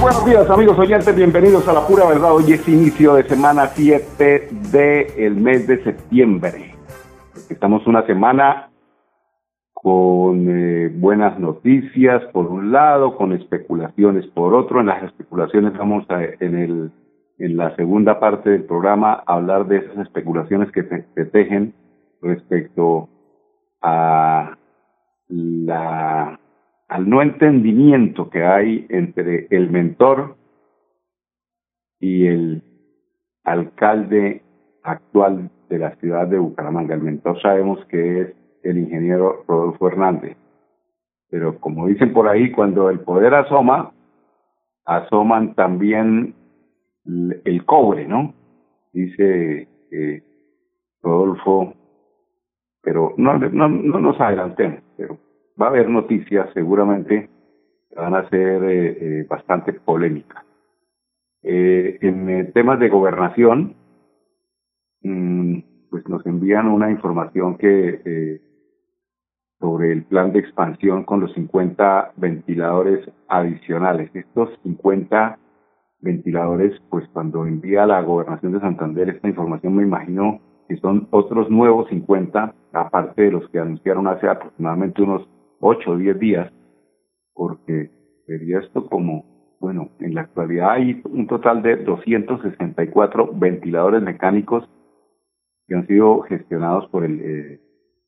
Buenos días amigos oyentes, bienvenidos a la pura verdad. Hoy es inicio de semana 7 del mes de septiembre. Estamos una semana con eh, buenas noticias por un lado, con especulaciones por otro. En las especulaciones vamos a, en, el, en la segunda parte del programa a hablar de esas especulaciones que se tejen respecto a la al no entendimiento que hay entre el mentor y el alcalde actual de la ciudad de Bucaramanga. El mentor sabemos que es el ingeniero Rodolfo Hernández. Pero como dicen por ahí, cuando el poder asoma, asoman también el cobre, ¿no? Dice eh, Rodolfo, pero no, no, no nos adelantemos, pero va a haber noticias seguramente que van a ser eh, eh, bastante polémicas. Eh, en temas de gobernación, mm, pues nos envían una información que sobre el plan de expansión con los 50 ventiladores adicionales. Estos 50 ventiladores, pues cuando envía la gobernación de Santander esta información, me imagino que son otros nuevos 50, aparte de los que anunciaron hace aproximadamente unos 8 o 10 días, porque sería esto como, bueno, en la actualidad hay un total de 264 ventiladores mecánicos que han sido gestionados por el eh,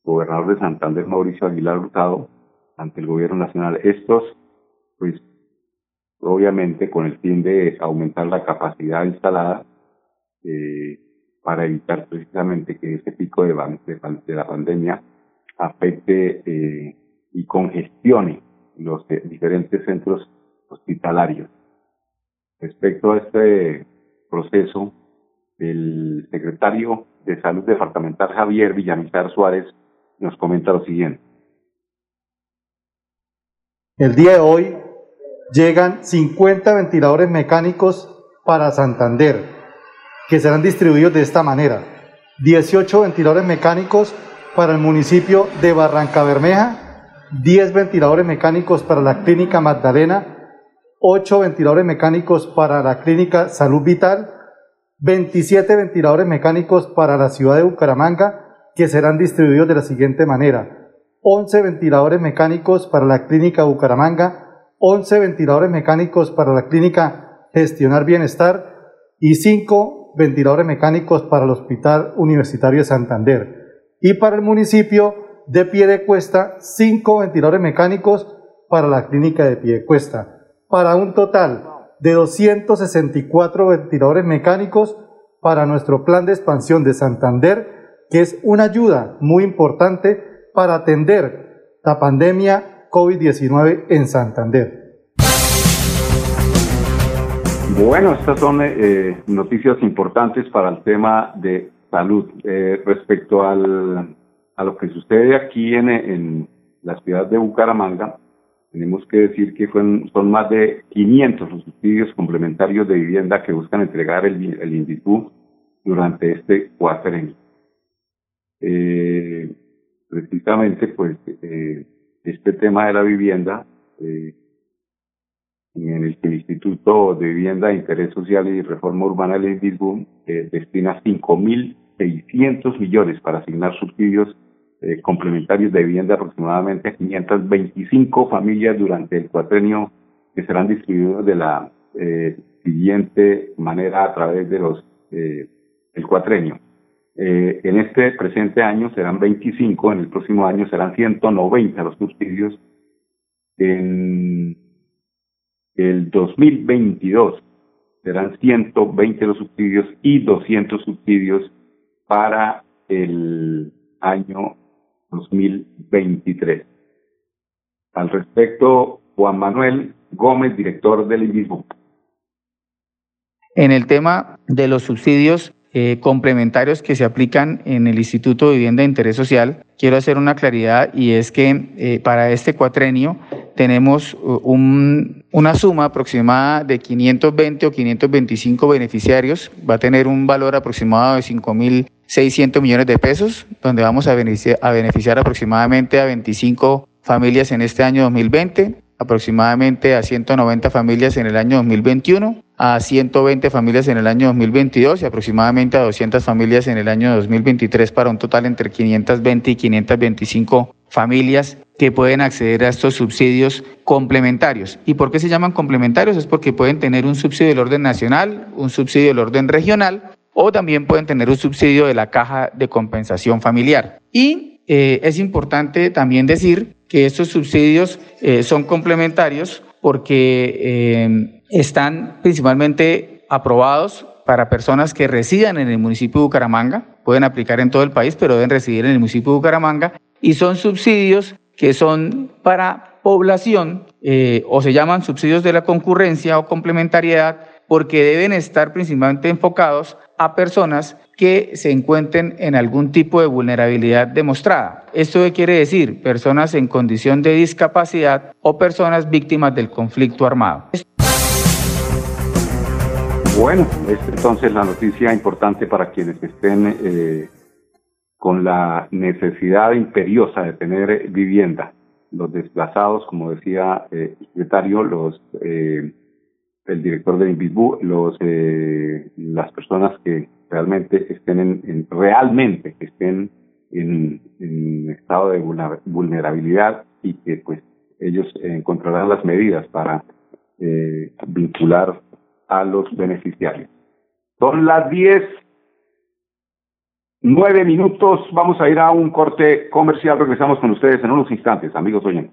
gobernador de Santander, Mauricio Aguilar Hurtado, ante el gobierno nacional. Estos, pues, obviamente con el fin de aumentar la capacidad instalada eh, para evitar precisamente que este pico de, de, la pandemia afecte eh, y congestione los diferentes centros hospitalarios. Respecto a este proceso, el secretario de Salud Departamental Javier Villamizar Suárez nos comenta lo siguiente. El día de hoy llegan 50 ventiladores mecánicos para Santander, que serán distribuidos de esta manera. 18 ventiladores mecánicos para el municipio de Barranca Bermeja 10 ventiladores mecánicos para la Clínica Magdalena, 8 ventiladores mecánicos para la Clínica Salud Vital, 27 ventiladores mecánicos para la ciudad de Bucaramanga, que serán distribuidos de la siguiente manera. 11 ventiladores mecánicos para la Clínica Bucaramanga, 11 ventiladores mecánicos para la Clínica Gestionar Bienestar y 5 ventiladores mecánicos para el Hospital Universitario de Santander. Y para el municipio, de pie de cuesta, cinco ventiladores mecánicos para la clínica de pie de cuesta, para un total de 264 ventiladores mecánicos para nuestro plan de expansión de Santander, que es una ayuda muy importante para atender la pandemia COVID-19 en Santander. Bueno, estas son eh, noticias importantes para el tema de salud. Eh, respecto al a lo que sucede aquí en, en la ciudad de Bucaramanga, tenemos que decir que son más de 500 los subsidios complementarios de vivienda que buscan entregar el, el durante este cuatrenio. Eh, precisamente, pues, eh, este tema de la vivienda, eh, en el que el Instituto de Vivienda Interés Social y Reforma Urbana del INDISBU eh, destina 5.600 millones para asignar subsidios eh, complementarios de vivienda aproximadamente a 525 familias durante el cuatrenio que serán distribuidos de la eh, siguiente manera a través de los eh, el cuatrenio. En este presente año serán 25, en el próximo año serán 190 los subsidios. En el 2022 serán 120 los subsidios y 200 subsidios para el año 2023. Al respecto, Juan Manuel Gómez, director del IBISBU. En el tema de los subsidios eh, complementarios que se aplican en el Instituto de Vivienda de Interés Social, quiero hacer una claridad y es que eh, para este cuatrenio tenemos uh, un, una suma aproximada de 520 o 525 beneficiarios, va a tener un valor aproximado de 5.600 millones de pesos, donde vamos a beneficiar, a beneficiar aproximadamente a 25 familias en este año 2020, aproximadamente a 190 familias en el año 2021, a 120 familias en el año 2022 y aproximadamente a 200 familias en el año 2023 para un total entre 520 y 525 familias que pueden acceder a estos subsidios complementarios. ¿Y por qué se llaman complementarios? Es porque pueden tener un subsidio del orden nacional, un subsidio del orden regional o también pueden tener un subsidio de la caja de compensación familiar. Y eh, es importante también decir que estos subsidios eh, son complementarios porque eh, están principalmente aprobados para personas que residan en el municipio de Bucaramanga, pueden aplicar en todo el país, pero deben residir en el municipio de Bucaramanga, y son subsidios que son para población o se llaman subsidios de la concurrencia o complementariedad porque deben estar principalmente enfocados a personas que se encuentren en algún tipo de vulnerabilidad demostrada. ¿Esto qué quiere decir? Personas en condición de discapacidad o personas víctimas del conflicto armado. Bueno, es entonces la noticia importante para quienes estén eh, con la necesidad imperiosa de tener vivienda. Los desplazados, como decía eh, el secretario, los eh, el director del INVISBU, los eh, las personas que realmente estén en, realmente estén en, en, estado de vulnerabilidad y que pues ellos encontrarán las medidas para eh, vincular a los beneficiarios. Son las 10 Nueve minutos, vamos a ir a un corte comercial, regresamos con ustedes en unos instantes, amigos oyentes.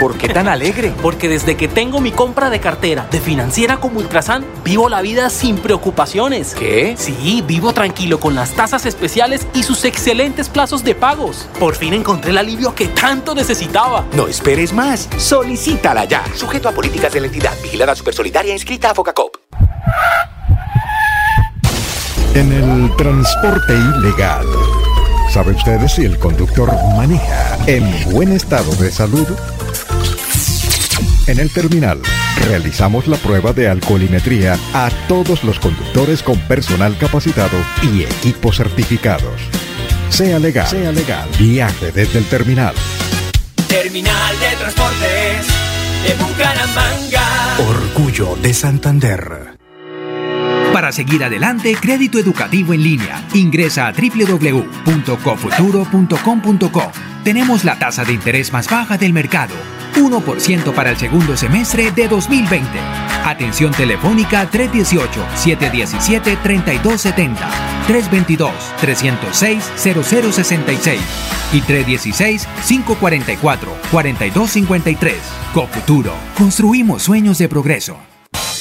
¿Por qué tan alegre? Porque desde que tengo mi compra de cartera de financiera como Ultrasan, vivo la vida sin preocupaciones. ¿Qué? Sí, vivo tranquilo con las tasas especiales y sus excelentes plazos de pagos. Por fin encontré el alivio que tanto necesitaba. No esperes más. Solicítala ya. Sujeto a políticas de la entidad. Vigilada Supersolidaria inscrita a Focacop. En el transporte ilegal, ¿sabe usted si el conductor maneja en buen estado de salud? En el terminal, realizamos la prueba de alcoholimetría a todos los conductores con personal capacitado y equipos certificados. Sea legal, sea legal, viaje desde el terminal. Terminal de Transportes de Bucaramanga. Orgullo de Santander. Para seguir adelante, crédito educativo en línea. Ingresa a www.cofuturo.com.co. Tenemos la tasa de interés más baja del mercado. 1% para el segundo semestre de 2020. Atención telefónica 318-717-3270, 322-306-0066 y 316-544-4253. Cofuturo. Construimos sueños de progreso.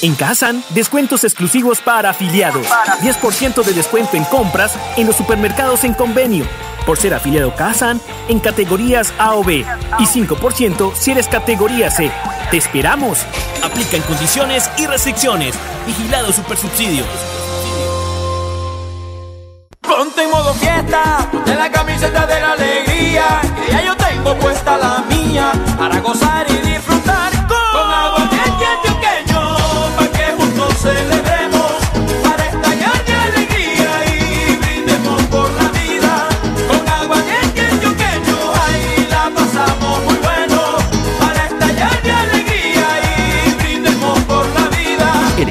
En Kazan, descuentos exclusivos para afiliados. 10% de descuento en compras en los supermercados en convenio. Por ser afiliado Kazan en categorías A o B. Y 5% si eres categoría C. ¡Te esperamos! Aplica en condiciones y restricciones. Vigilado Supersubsidio. Ponte en modo fiesta, ponte la camiseta de la alegría. Que ya yo tengo puesta la mía para gozar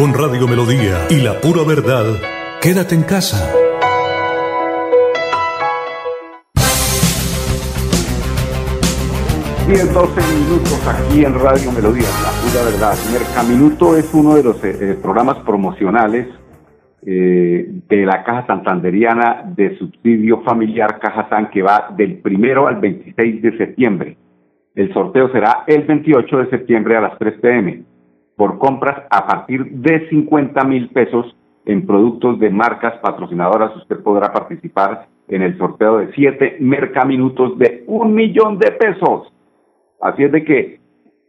Con Radio Melodía y la pura verdad, quédate en casa. 10, 12 minutos aquí en Radio Melodía, la pura verdad. Mercaminuto es uno de los eh, eh, programas promocionales eh, de la Caja Santanderiana de Subsidio Familiar Caja San que va del primero al 26 de septiembre. El sorteo será el 28 de septiembre a las 3 pm por compras a partir de 50 mil pesos en productos de marcas patrocinadoras. Usted podrá participar en el sorteo de 7 mercaminutos de un millón de pesos. Así es de que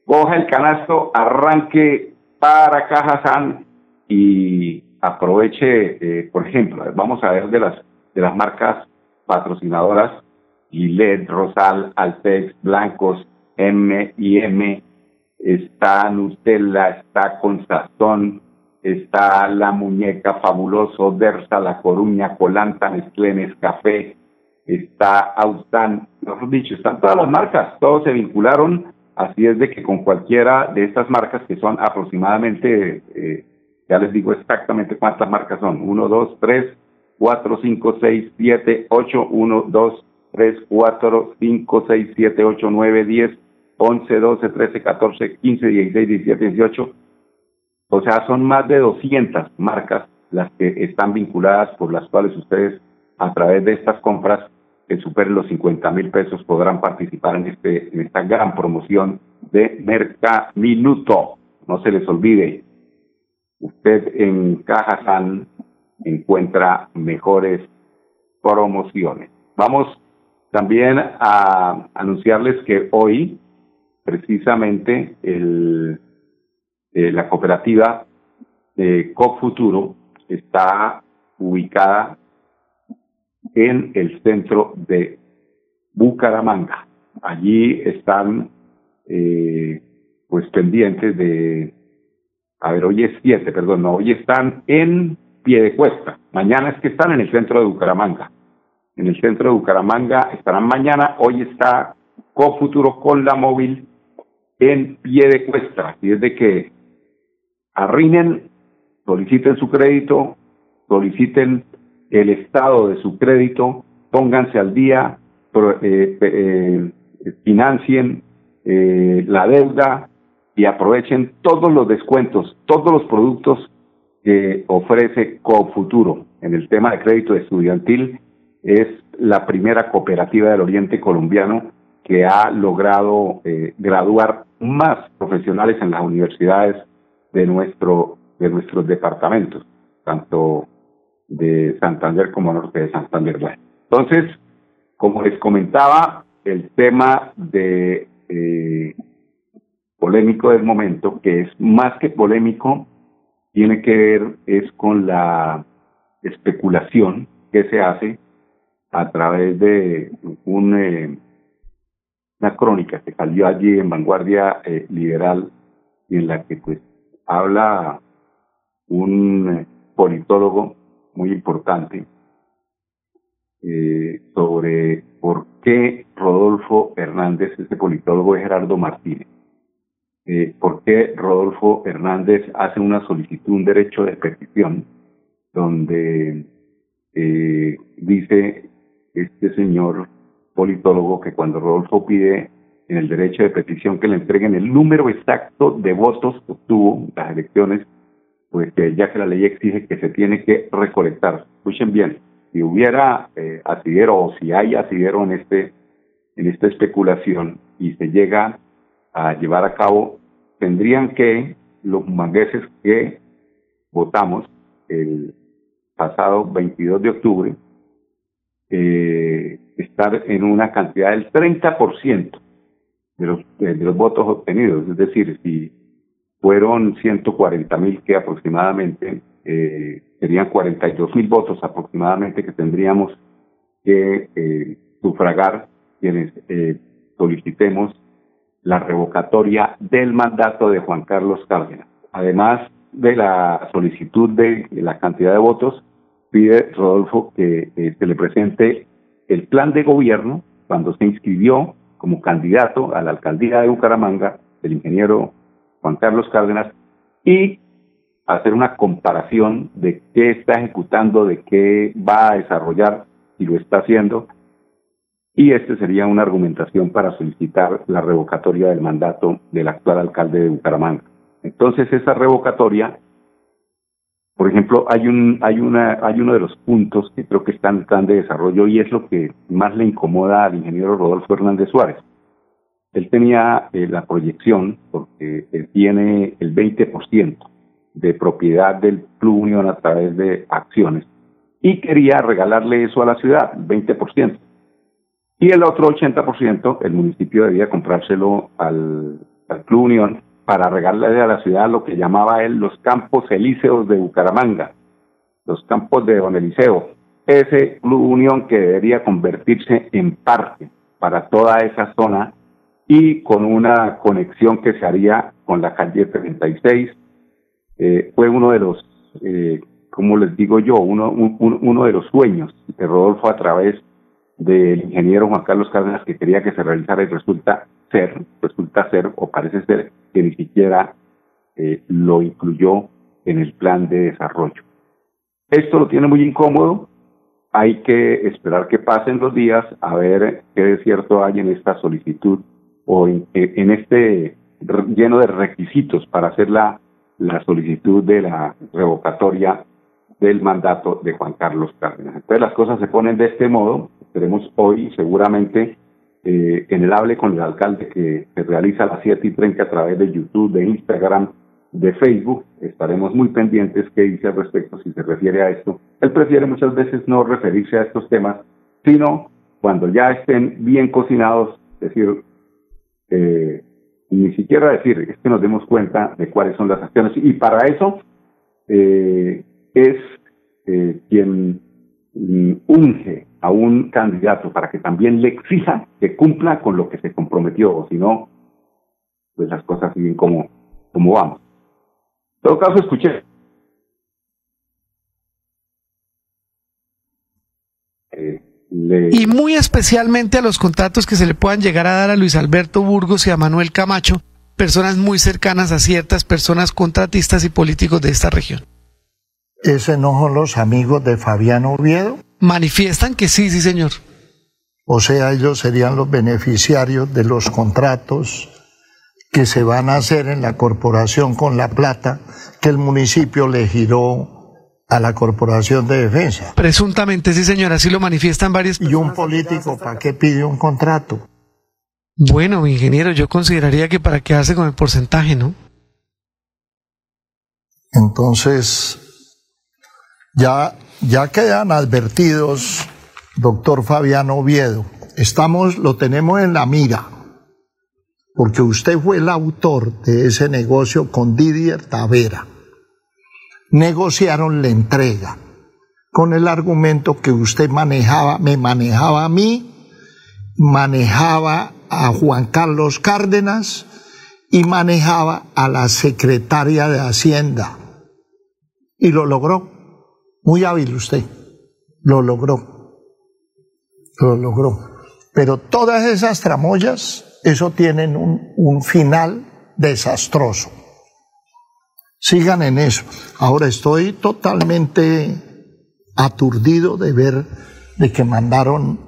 coja el canasto, arranque para Caja San y aproveche, eh, por ejemplo, vamos a ver de las de las marcas patrocinadoras Gillette, Rosal, Altex, Blancos, M y M, está Nutella, está Consazón, está La Muñeca Fabuloso, Dersa, La Coruña, Colanta, Nestlé, Café, está Austan, mejor dicho, están todas las marcas, todos se vincularon, así es de que con cualquiera de estas marcas que son aproximadamente, eh, ya les digo exactamente cuántas marcas son, 1, 2, 3, 4, 5, 6, 7, 8, 1, 2, 3, 4, 5, 6, 7, 8, 9, 10, 11, 12, 13, 14, 15, 16, 17, 18. O sea, son más de 200 marcas las que están vinculadas por las cuales ustedes a través de estas compras que superen los 50 mil pesos podrán participar en, este, en esta gran promoción de Merca Minuto. No se les olvide, usted en Caja San encuentra mejores promociones. Vamos también a anunciarles que hoy, precisamente, el, eh, la cooperativa de COP Futuro está ubicada en el centro de Bucaramanga. Allí están eh, pues pendientes de, a ver, hoy es 7, perdón, no, hoy están en pie de cuesta. Mañana es que están en el centro de Bucaramanga. En el centro de Bucaramanga estarán mañana, hoy está Cofuturo con la móvil en pie de cuesta. Y es de que arrinen, soliciten su crédito, soliciten el estado de su crédito, pónganse al día, eh, eh, financien eh, la deuda y aprovechen todos los descuentos, todos los productos que ofrece Cofuturo. En el tema de crédito estudiantil es la primera cooperativa del Oriente colombiano que ha logrado graduar más profesionales en las universidades de nuestro de nuestros departamentos, tanto de Santander como norte de Santander. entonces, como les comentaba, el tema de eh, polémico del momento, que es más que polémico, tiene que ver es con la especulación que se hace a través de un, eh, una crónica que salió allí en Vanguardia eh, Liberal y en la que pues habla un politólogo muy importante eh, sobre por qué Rodolfo Hernández, este politólogo es Gerardo Martínez, eh, por qué Rodolfo Hernández hace una solicitud, un derecho de petición, donde eh, dice este señor politólogo que cuando Rodolfo pide en el derecho de petición que le entreguen el número exacto de votos que obtuvo en las elecciones pues ya que la ley exige que se tiene que recolectar. Escuchen bien, si hubiera eh, asidero o si hay asidero en este en esta especulación y se llega a llevar a cabo, tendrían que los mangueses que votamos el pasado 22 de octubre eh, estar en una cantidad del 30% de los, de los votos obtenidos. Es decir, si fueron 140 mil que aproximadamente eh, serían 42 mil votos aproximadamente que tendríamos que eh, sufragar quienes eh, solicitemos la revocatoria del mandato de Juan Carlos Cárdenas. Además de la solicitud de la cantidad de votos, pide Rodolfo que eh, se le presente el plan de gobierno cuando se inscribió como candidato a la alcaldía de Bucaramanga, el ingeniero Juan Carlos Cárdenas, y hacer una comparación de qué está ejecutando, de qué va a desarrollar, si lo está haciendo, y este sería una argumentación para solicitar la revocatoria del mandato del actual alcalde de Bucaramanga. Entonces, esa revocatoria, por ejemplo, hay un hay una hay uno de los puntos que creo que están plan de desarrollo y es lo que más le incomoda al ingeniero Rodolfo Hernández Suárez. Él tenía eh, la proyección, porque él tiene el 20% de propiedad del Club Unión a través de acciones, y quería regalarle eso a la ciudad, el 20%. Y el otro 80%, el municipio debía comprárselo al Club Unión para regalarle a la ciudad lo que llamaba él los campos elíseos de Bucaramanga, los campos de Don Eliseo, ese Club Unión que debería convertirse en parque para toda esa zona y con una conexión que se haría con la calle 36. Eh, fue uno de los, eh, como les digo yo, uno, un, uno de los sueños de Rodolfo a través del ingeniero Juan Carlos Cárdenas que quería que se realizara y resulta ser, resulta ser o parece ser que ni siquiera eh, lo incluyó en el plan de desarrollo. Esto lo tiene muy incómodo, hay que esperar que pasen los días a ver qué de cierto hay en esta solicitud o en, en este lleno de requisitos para hacer la, la solicitud de la revocatoria del mandato de Juan Carlos Cárdenas. Entonces las cosas se ponen de este modo, esperemos hoy seguramente eh, en el hable con el alcalde que se realiza a las 7 y 30 a través de YouTube, de Instagram, de Facebook, estaremos muy pendientes qué dice al respecto si se refiere a esto. Él prefiere muchas veces no referirse a estos temas, sino cuando ya estén bien cocinados, decir, eh, ni siquiera decir, es que nos demos cuenta de cuáles son las acciones. Y para eso eh, es eh, quien mm, unge a un candidato para que también le exija que cumpla con lo que se comprometió, o si no, pues las cosas siguen como, como vamos. En todo caso, escuché. Eh, le... Y muy especialmente a los contactos que se le puedan llegar a dar a Luis Alberto Burgos y a Manuel Camacho, personas muy cercanas a ciertas personas contratistas y políticos de esta región. ¿Ese no son los amigos de Fabiano Oviedo? Manifiestan que sí, sí, señor. O sea, ellos serían los beneficiarios de los contratos que se van a hacer en la corporación con la plata que el municipio le giró a la Corporación de Defensa. Presuntamente, sí, señor, así lo manifiestan varios. ¿Y un político para qué pide un contrato? Bueno, ingeniero, yo consideraría que para quedarse con el porcentaje, ¿no? Entonces, ya, ya quedan advertidos, doctor Fabiano Oviedo. Estamos, lo tenemos en la mira, porque usted fue el autor de ese negocio con Didier Tavera. Negociaron la entrega con el argumento que usted manejaba, me manejaba a mí, manejaba a Juan Carlos Cárdenas y manejaba a la secretaria de Hacienda. Y lo logró. Muy hábil usted. Lo logró. Lo logró. Pero todas esas tramoyas, eso tienen un, un final desastroso. Sigan en eso. Ahora estoy totalmente aturdido de ver de que mandaron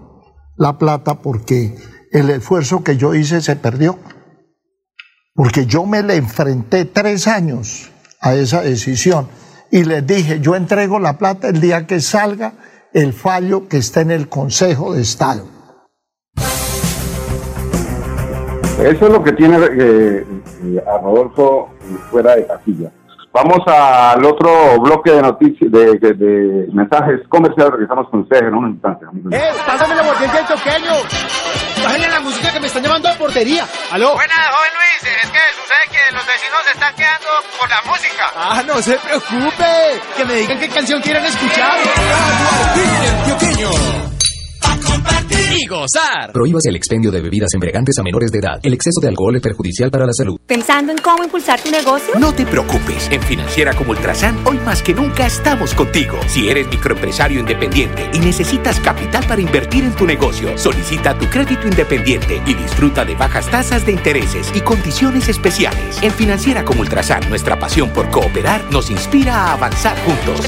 la plata porque el esfuerzo que yo hice se perdió. Porque yo me le enfrenté tres años a esa decisión y les dije, yo entrego la plata el día que salga el fallo que está en el Consejo de Estado. Eso es lo que tiene eh, a Rodolfo fuera de casilla. Vamos al otro bloque de noticias, de, de, de mensajes comerciales. Regresamos con ustedes en un instante. ¡Eh! ¡Pásame la del choqueño! ¡Bájenle la música que me están llamando a portería! ¡Aló! Buenas, joven Luis. Es que sucede que los vecinos se están quedando por la música. ¡Ah, no se preocupe! Que me digan qué canción quieren escuchar. Y gozar. Prohíbas el expendio de bebidas embriagantes a menores de edad. El exceso de alcohol es perjudicial para la salud. ¿Pensando en cómo impulsar tu negocio? No te preocupes. En Financiera como Ultrasan, hoy más que nunca estamos contigo. Si eres microempresario independiente y necesitas capital para invertir en tu negocio, solicita tu crédito independiente y disfruta de bajas tasas de intereses y condiciones especiales. En Financiera como Ultrasan, nuestra pasión por cooperar nos inspira a avanzar juntos.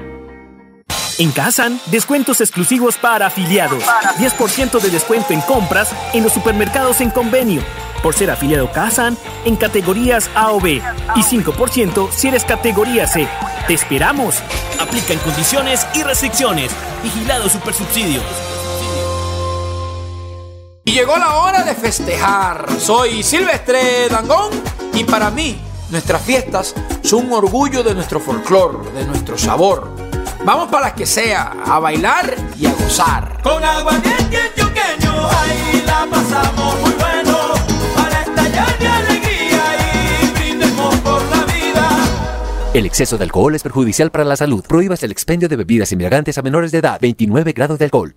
En Kazan, descuentos exclusivos para afiliados. 10% de descuento en compras en los supermercados en convenio. Por ser afiliado Kazan en categorías A o B. Y 5% si eres categoría C. ¡Te esperamos! Aplica en condiciones y restricciones. Vigilado Supersubsidio. Y llegó la hora de festejar. Soy Silvestre Dangón y para mí nuestras fiestas son un orgullo de nuestro folclor, de nuestro sabor. Vamos para las que sea, a bailar y a gozar. Con agua yuqueño, ahí la pasamos muy bueno. Para estallar de alegría y brindemos por la vida. El exceso de alcohol es perjudicial para la salud. Prohíbas el expendio de bebidas embriagantes a menores de edad. 29 grados de alcohol.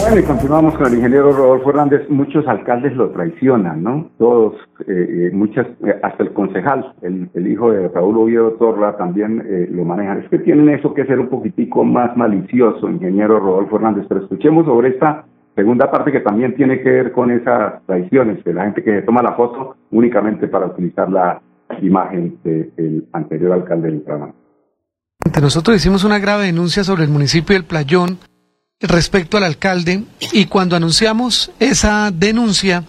Bueno, y continuamos con el ingeniero Rodolfo Hernández. Muchos alcaldes lo traicionan, ¿no? Todos, eh, eh, muchas, eh, hasta el concejal, el, hijo de Raúl Oviedo Torra también eh, lo manejan. Es que tienen eso que ser un poquitico más malicioso, ingeniero Rodolfo Hernández. Pero escuchemos sobre esta segunda parte que también tiene que ver con esas traiciones, de la gente que se toma la foto únicamente para utilizar la imagen del anterior alcalde del Bucaramanga. Nosotros hicimos una grave denuncia sobre el municipio del Playón respecto al alcalde y cuando anunciamos esa denuncia,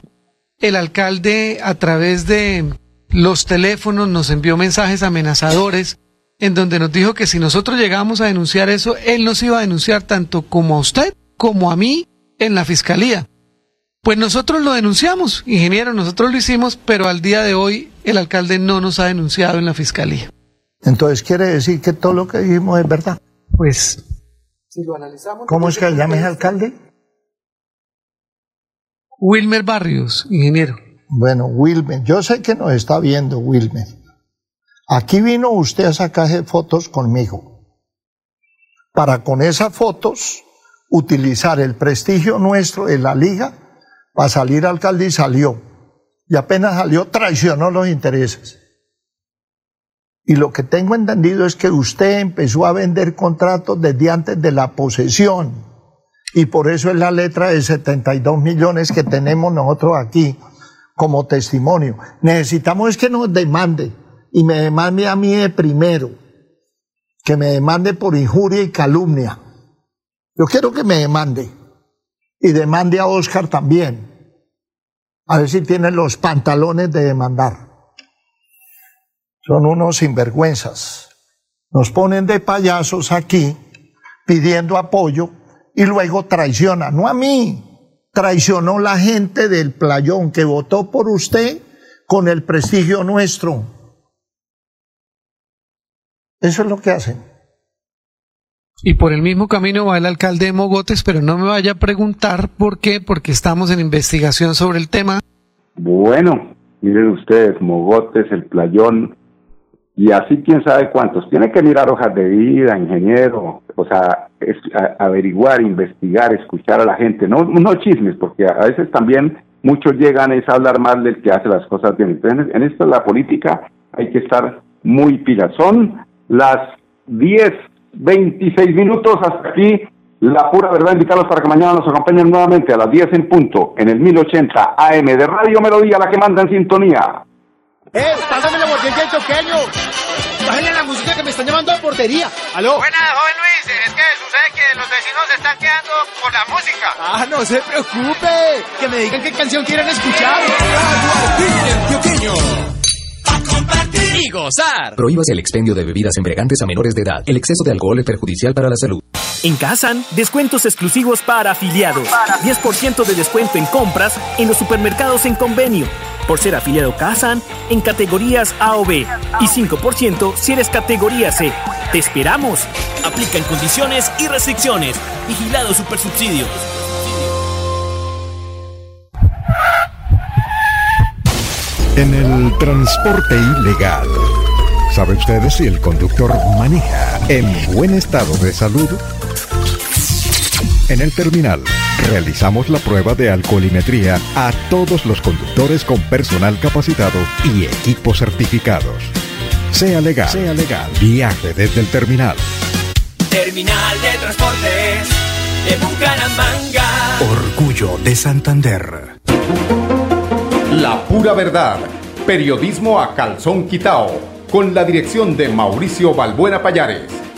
el alcalde a través de los teléfonos nos envió mensajes amenazadores en donde nos dijo que si nosotros llegábamos a denunciar eso, él nos iba a denunciar tanto como a usted como a mí en la fiscalía. Pues nosotros lo denunciamos, ingeniero, nosotros lo hicimos, pero al día de hoy el alcalde no nos ha denunciado en la fiscalía. Entonces quiere decir que todo lo que dijimos es verdad. Pues si lo analizamos. ¿Cómo es que se llama ese alcalde? Wilmer Barrios, ingeniero. Bueno, Wilmer, yo sé que nos está viendo Wilmer. Aquí vino usted a sacarse fotos conmigo. Para con esas fotos utilizar el prestigio nuestro en la liga para salir alcalde y salió. Y apenas salió traicionó los intereses. Y lo que tengo entendido es que usted empezó a vender contratos desde antes de la posesión. Y por eso es la letra de 72 millones que tenemos nosotros aquí como testimonio. Necesitamos es que nos demande y me demande a mí de primero, que me demande por injuria y calumnia. Yo quiero que me demande y demande a Oscar también. A ver si tiene los pantalones de demandar. Son unos sinvergüenzas. Nos ponen de payasos aquí pidiendo apoyo y luego traiciona, no a mí, traicionó la gente del playón que votó por usted con el prestigio nuestro. Eso es lo que hacen. Y por el mismo camino va el alcalde de Mogotes, pero no me vaya a preguntar por qué, porque estamos en investigación sobre el tema. Bueno, miren ustedes, Mogotes, el playón, y así quién sabe cuántos. Tiene que mirar hojas de vida, ingeniero, o sea, es, a, averiguar, investigar, escuchar a la gente, no, no chismes, porque a veces también muchos llegan a hablar mal del que hace las cosas bien. Entonces, en esto la política hay que estar muy pilas. Son las 10, 26 minutos hasta aquí La pura verdad, invitarlos para que mañana nos acompañen nuevamente a las 10 en punto en el 1080 AM de Radio Melodía, la que manda en sintonía. ¡Eh! ¡Pásame la botella del choqueño! Bájenle la música que me están llamando a portería. ¿Aló? Buenas, joven Luis. Es que sucede que los vecinos se están quedando por la música. Ah, no se preocupe. Que me digan qué canción quieren escuchar. compartir y gozar. Prohíbas el expendio de bebidas embriagantes a menores de edad. El exceso de alcohol es perjudicial para la salud. En Kazan, descuentos exclusivos para afiliados. 10% de descuento en compras en los supermercados en convenio. Por ser afiliado Kazan en categorías A o B. Y 5% si eres categoría C. ¡Te esperamos! Aplican condiciones y restricciones. Vigilado Supersubsidio. En el transporte ilegal. ¿Sabe usted si el conductor maneja en buen estado de salud? En el terminal realizamos la prueba de alcoholimetría a todos los conductores con personal capacitado y equipos certificados. Sea legal, sea legal. Viaje desde el terminal. Terminal de Transportes de Bucaramanga. Orgullo de Santander. La pura verdad. Periodismo a calzón quitao. Con la dirección de Mauricio Balbuena Payares.